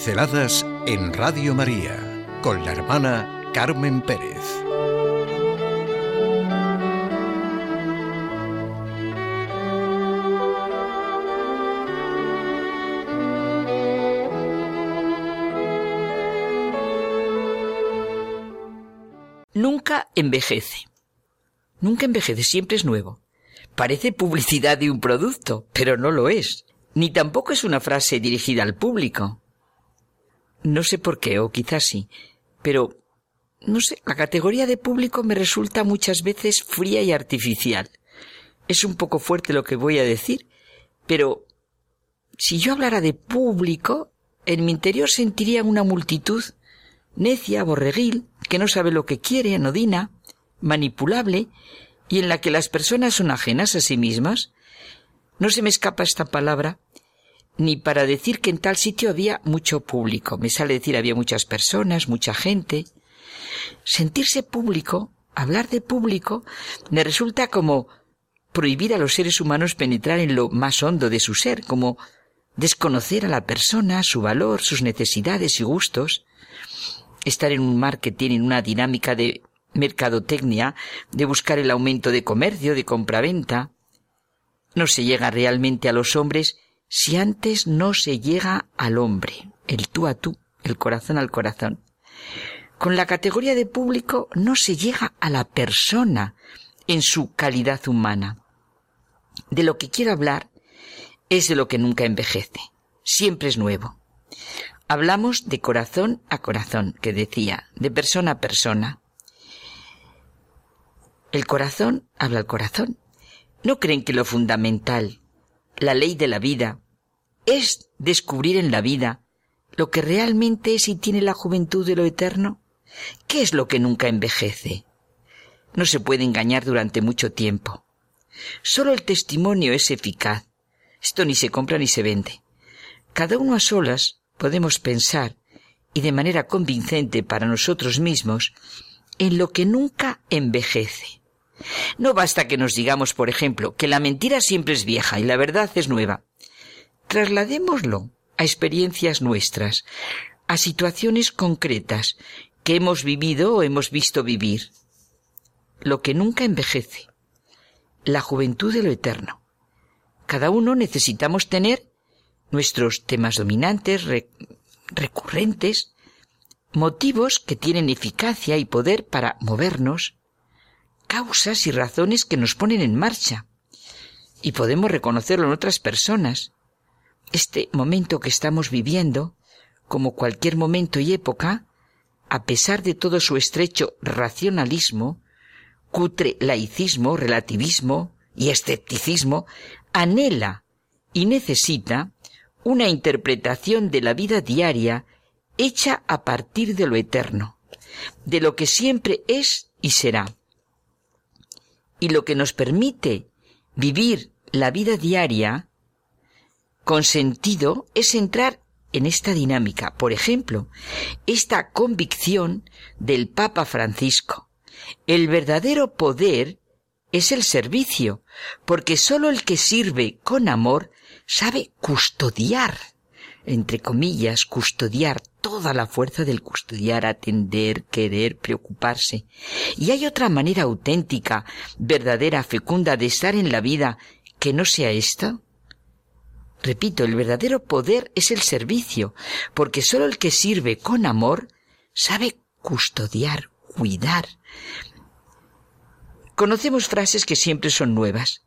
Pinceladas en Radio María con la hermana Carmen Pérez. Nunca envejece. Nunca envejece, siempre es nuevo. Parece publicidad de un producto, pero no lo es. Ni tampoco es una frase dirigida al público. No sé por qué, o quizás sí, pero no sé, la categoría de público me resulta muchas veces fría y artificial. Es un poco fuerte lo que voy a decir, pero si yo hablara de público, en mi interior sentiría una multitud necia, borreguil, que no sabe lo que quiere, anodina, manipulable, y en la que las personas son ajenas a sí mismas. No se me escapa esta palabra, ni para decir que en tal sitio había mucho público. Me sale decir había muchas personas, mucha gente. Sentirse público, hablar de público, me resulta como prohibir a los seres humanos penetrar en lo más hondo de su ser, como desconocer a la persona, su valor, sus necesidades y gustos, estar en un mar que tiene una dinámica de mercadotecnia, de buscar el aumento de comercio, de compraventa. No se llega realmente a los hombres si antes no se llega al hombre, el tú a tú, el corazón al corazón. Con la categoría de público no se llega a la persona en su calidad humana. De lo que quiero hablar es de lo que nunca envejece, siempre es nuevo. Hablamos de corazón a corazón, que decía, de persona a persona. El corazón habla al corazón. ¿No creen que lo fundamental la ley de la vida, es descubrir en la vida lo que realmente es y tiene la juventud de lo eterno? ¿Qué es lo que nunca envejece? No se puede engañar durante mucho tiempo. Solo el testimonio es eficaz. Esto ni se compra ni se vende. Cada uno a solas podemos pensar, y de manera convincente para nosotros mismos, en lo que nunca envejece. No basta que nos digamos, por ejemplo, que la mentira siempre es vieja y la verdad es nueva. Trasladémoslo a experiencias nuestras, a situaciones concretas que hemos vivido o hemos visto vivir. Lo que nunca envejece. La juventud de lo eterno. Cada uno necesitamos tener nuestros temas dominantes, recurrentes, motivos que tienen eficacia y poder para movernos, causas y razones que nos ponen en marcha. Y podemos reconocerlo en otras personas. Este momento que estamos viviendo, como cualquier momento y época, a pesar de todo su estrecho racionalismo, cutre laicismo, relativismo y escepticismo, anhela y necesita una interpretación de la vida diaria hecha a partir de lo eterno, de lo que siempre es y será y lo que nos permite vivir la vida diaria con sentido es entrar en esta dinámica. Por ejemplo, esta convicción del Papa Francisco. El verdadero poder es el servicio, porque sólo el que sirve con amor sabe custodiar entre comillas, custodiar toda la fuerza del custodiar, atender, querer, preocuparse. Y hay otra manera auténtica, verdadera, fecunda de estar en la vida que no sea esta. Repito, el verdadero poder es el servicio, porque sólo el que sirve con amor sabe custodiar, cuidar. Conocemos frases que siempre son nuevas.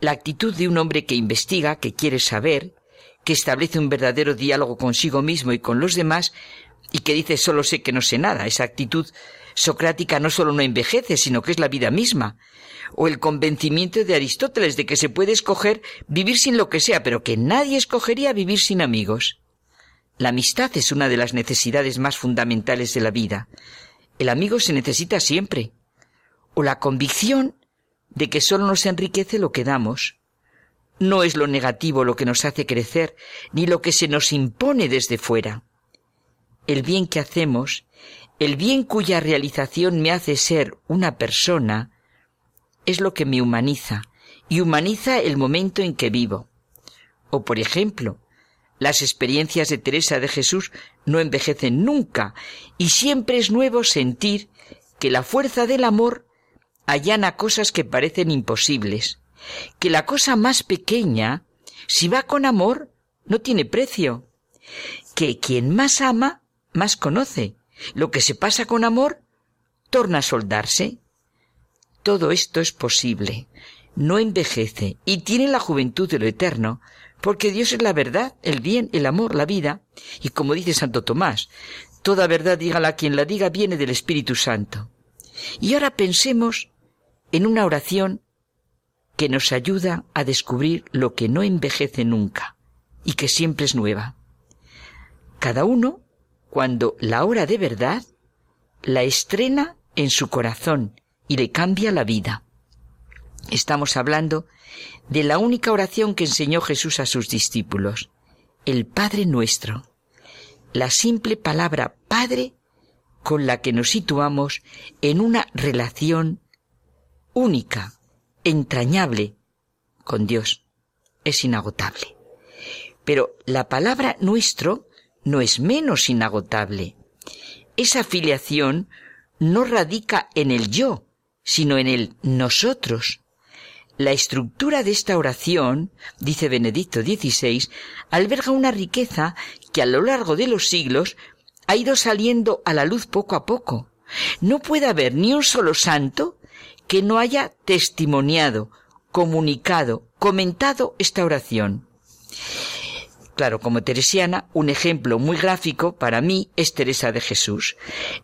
La actitud de un hombre que investiga, que quiere saber, que establece un verdadero diálogo consigo mismo y con los demás, y que dice solo sé que no sé nada. Esa actitud socrática no solo no envejece, sino que es la vida misma. O el convencimiento de Aristóteles de que se puede escoger vivir sin lo que sea, pero que nadie escogería vivir sin amigos. La amistad es una de las necesidades más fundamentales de la vida. El amigo se necesita siempre. O la convicción de que solo nos enriquece lo que damos. No es lo negativo lo que nos hace crecer, ni lo que se nos impone desde fuera. El bien que hacemos, el bien cuya realización me hace ser una persona, es lo que me humaniza, y humaniza el momento en que vivo. O, por ejemplo, Las experiencias de Teresa de Jesús no envejecen nunca y siempre es nuevo sentir que la fuerza del amor allana cosas que parecen imposibles, que la cosa más pequeña, si va con amor, no tiene precio, que quien más ama, más conoce. Lo que se pasa con amor, torna a soldarse. Todo esto es posible, no envejece y tiene la juventud de lo eterno, porque Dios es la verdad, el bien, el amor, la vida, y como dice Santo Tomás, toda verdad dígala quien la diga viene del Espíritu Santo. Y ahora pensemos en una oración que nos ayuda a descubrir lo que no envejece nunca y que siempre es nueva. Cada uno, cuando la hora de verdad, la estrena en su corazón y le cambia la vida. Estamos hablando de la única oración que enseñó Jesús a sus discípulos, el Padre nuestro. La simple palabra Padre con la que nos situamos en una relación única, entrañable con Dios. Es inagotable. Pero la palabra nuestro no es menos inagotable. Esa filiación no radica en el yo, sino en el nosotros. La estructura de esta oración, dice Benedicto XVI, alberga una riqueza que a lo largo de los siglos ha ido saliendo a la luz poco a poco. No puede haber ni un solo santo que no haya testimoniado, comunicado, comentado esta oración. Claro, como teresiana, un ejemplo muy gráfico para mí es Teresa de Jesús.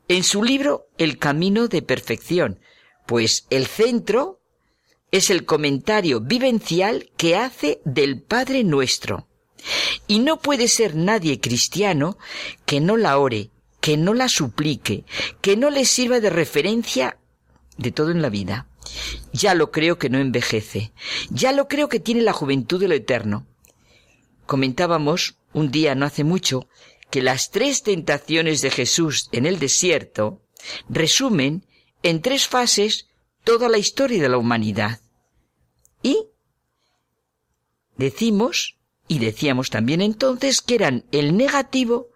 En su libro El Camino de Perfección, pues el centro es el comentario vivencial que hace del Padre nuestro. Y no puede ser nadie cristiano que no la ore, que no la suplique, que no le sirva de referencia de todo en la vida. Ya lo creo que no envejece, ya lo creo que tiene la juventud de lo eterno. Comentábamos un día no hace mucho que las tres tentaciones de Jesús en el desierto resumen en tres fases toda la historia de la humanidad. Y decimos, y decíamos también entonces, que eran el negativo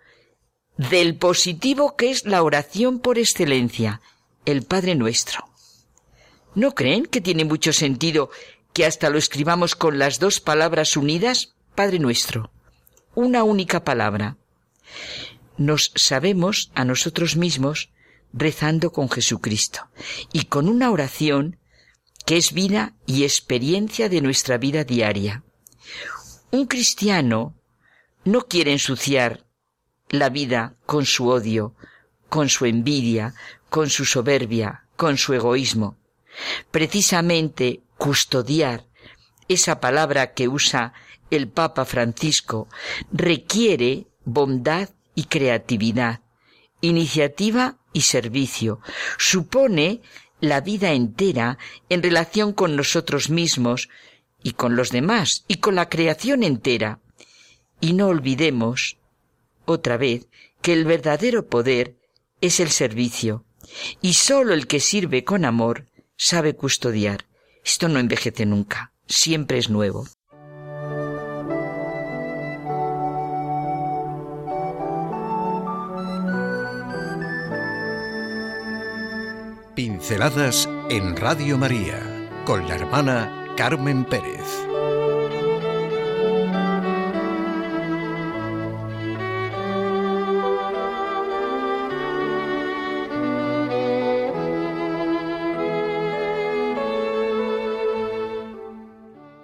del positivo que es la oración por excelencia, el Padre Nuestro. ¿No creen que tiene mucho sentido que hasta lo escribamos con las dos palabras unidas, Padre Nuestro? Una única palabra. Nos sabemos a nosotros mismos rezando con Jesucristo y con una oración que es vida y experiencia de nuestra vida diaria. Un cristiano no quiere ensuciar la vida con su odio, con su envidia, con su soberbia, con su egoísmo. Precisamente custodiar esa palabra que usa el Papa Francisco requiere bondad y creatividad, iniciativa y servicio. Supone la vida entera en relación con nosotros mismos y con los demás y con la creación entera. Y no olvidemos, otra vez, que el verdadero poder es el servicio, y sólo el que sirve con amor sabe custodiar. Esto no envejece nunca, siempre es nuevo. Pinceladas en Radio María con la hermana Carmen Pérez.